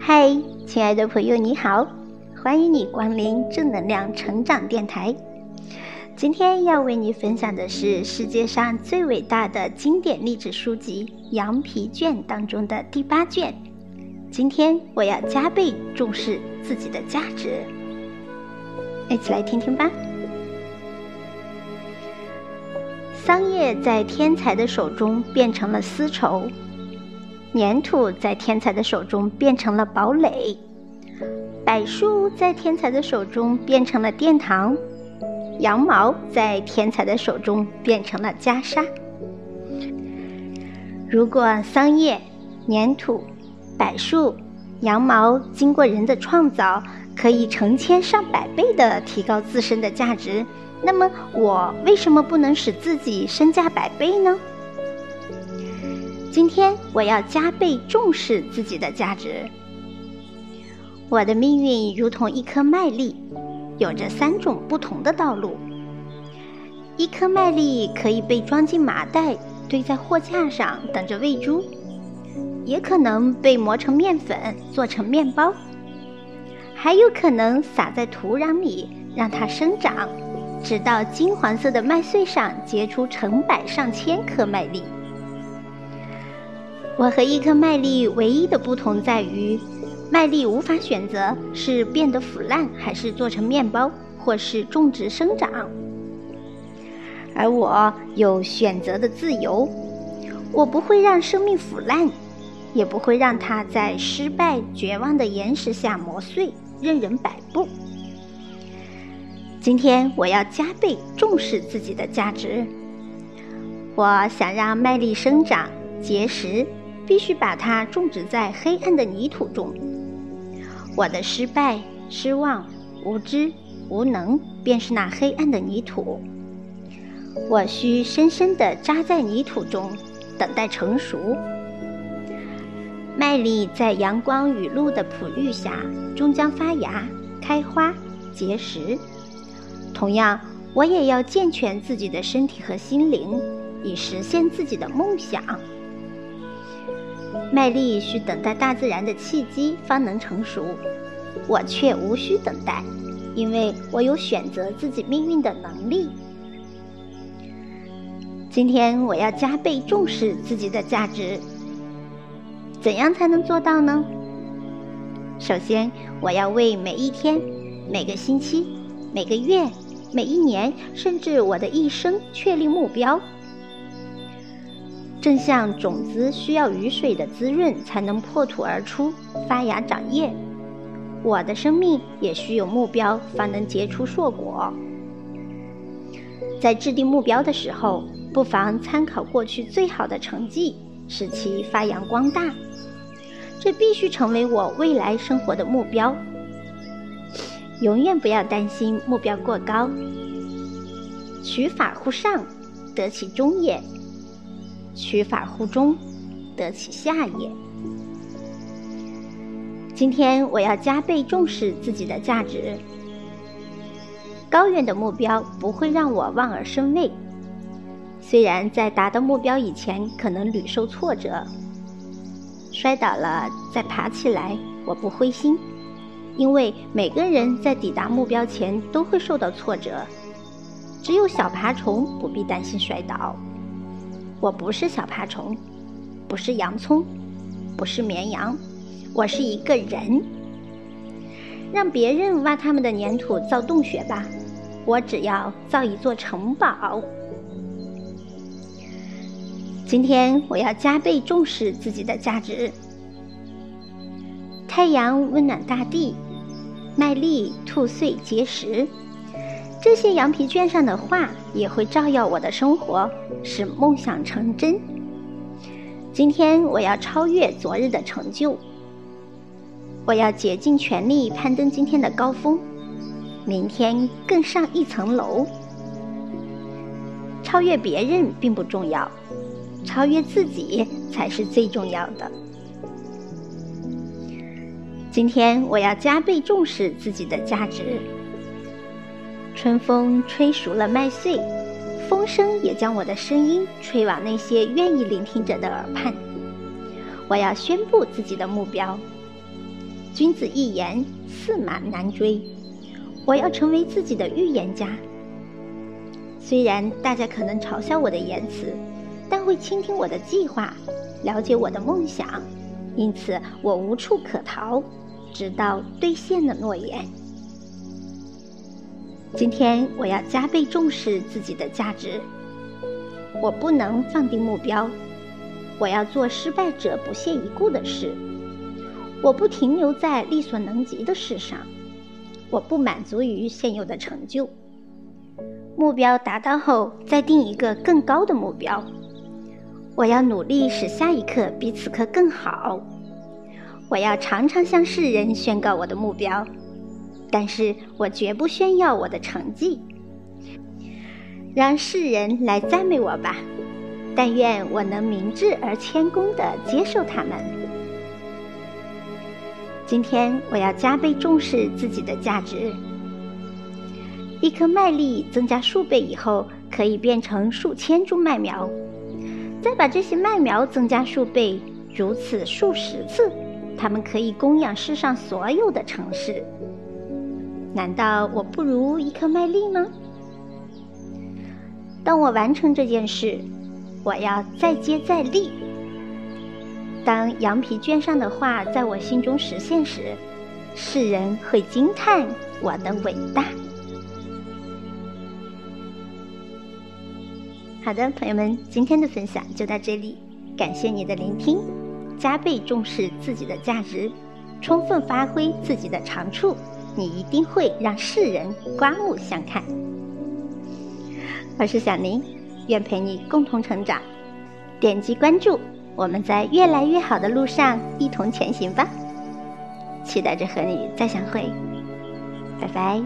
嗨，亲爱的朋友，你好，欢迎你光临正能量成长电台。今天要为你分享的是世界上最伟大的经典励志书籍《羊皮卷》当中的第八卷。今天我要加倍重视自己的价值，一起来听听吧。桑叶在天才的手中变成了丝绸，粘土在天才的手中变成了堡垒，柏树在天才的手中变成了殿堂，羊毛在天才的手中变成了袈裟。如果桑叶、粘土、柏树、羊毛经过人的创造，可以成千上百倍的提高自身的价值。那么，我为什么不能使自己身价百倍呢？今天我要加倍重视自己的价值。我的命运如同一颗麦粒，有着三种不同的道路。一颗麦粒可以被装进麻袋，堆在货架上，等着喂猪；也可能被磨成面粉，做成面包；还有可能撒在土壤里，让它生长。直到金黄色的麦穗上结出成百上千颗麦粒。我和一颗麦粒唯一的不同在于，麦粒无法选择是变得腐烂，还是做成面包，或是种植生长。而我有选择的自由，我不会让生命腐烂，也不会让它在失败、绝望的岩石下磨碎，任人摆布。今天我要加倍重视自己的价值。我想让麦粒生长结实，必须把它种植在黑暗的泥土中。我的失败、失望、无知、无能，便是那黑暗的泥土。我需深深地扎在泥土中，等待成熟。麦粒在阳光雨露的哺育下，终将发芽、开花、结实。同样，我也要健全自己的身体和心灵，以实现自己的梦想。麦粒需等待大自然的契机方能成熟，我却无需等待，因为我有选择自己命运的能力。今天我要加倍重视自己的价值。怎样才能做到呢？首先，我要为每一天、每个星期、每个月。每一年，甚至我的一生，确立目标。正像种子需要雨水的滋润才能破土而出、发芽长叶，我的生命也需有目标，方能结出硕果。在制定目标的时候，不妨参考过去最好的成绩，使其发扬光大。这必须成为我未来生活的目标。永远不要担心目标过高。取法乎上，得其中也；取法乎中，得其下也。今天我要加倍重视自己的价值。高远的目标不会让我望而生畏，虽然在达到目标以前可能屡受挫折，摔倒了再爬起来，我不灰心。因为每个人在抵达目标前都会受到挫折，只有小爬虫不必担心摔倒。我不是小爬虫，不是洋葱，不是绵羊，我是一个人。让别人挖他们的粘土造洞穴吧，我只要造一座城堡。今天我要加倍重视自己的价值。太阳温暖大地。麦粒吐穗结实，这些羊皮卷上的画也会照耀我的生活，使梦想成真。今天我要超越昨日的成就，我要竭尽全力攀登今天的高峰，明天更上一层楼。超越别人并不重要，超越自己才是最重要的。今天我要加倍重视自己的价值。春风吹熟了麦穗，风声也将我的声音吹往那些愿意聆听者的耳畔。我要宣布自己的目标。君子一言，驷马难追。我要成为自己的预言家。虽然大家可能嘲笑我的言辞，但会倾听我的计划，了解我的梦想，因此我无处可逃，直到兑现了诺言。今天我要加倍重视自己的价值。我不能放低目标，我要做失败者不屑一顾的事。我不停留在力所能及的事上，我不满足于现有的成就。目标达到后，再定一个更高的目标。我要努力使下一刻比此刻更好。我要常常向世人宣告我的目标，但是我绝不炫耀我的成绩。让世人来赞美我吧，但愿我能明智而谦恭地接受他们。今天我要加倍重视自己的价值。一颗麦粒增加数倍以后，可以变成数千株麦苗，再把这些麦苗增加数倍，如此数十次，它们可以供养世上所有的城市。难道我不如一颗麦粒吗？当我完成这件事，我要再接再厉。当羊皮卷上的画在我心中实现时，世人会惊叹我的伟大。好的，朋友们，今天的分享就到这里，感谢你的聆听。加倍重视自己的价值，充分发挥自己的长处，你一定会让世人刮目相看。我是小宁，愿陪你共同成长。点击关注。我们在越来越好的路上一同前行吧，期待着和你再相会，拜拜。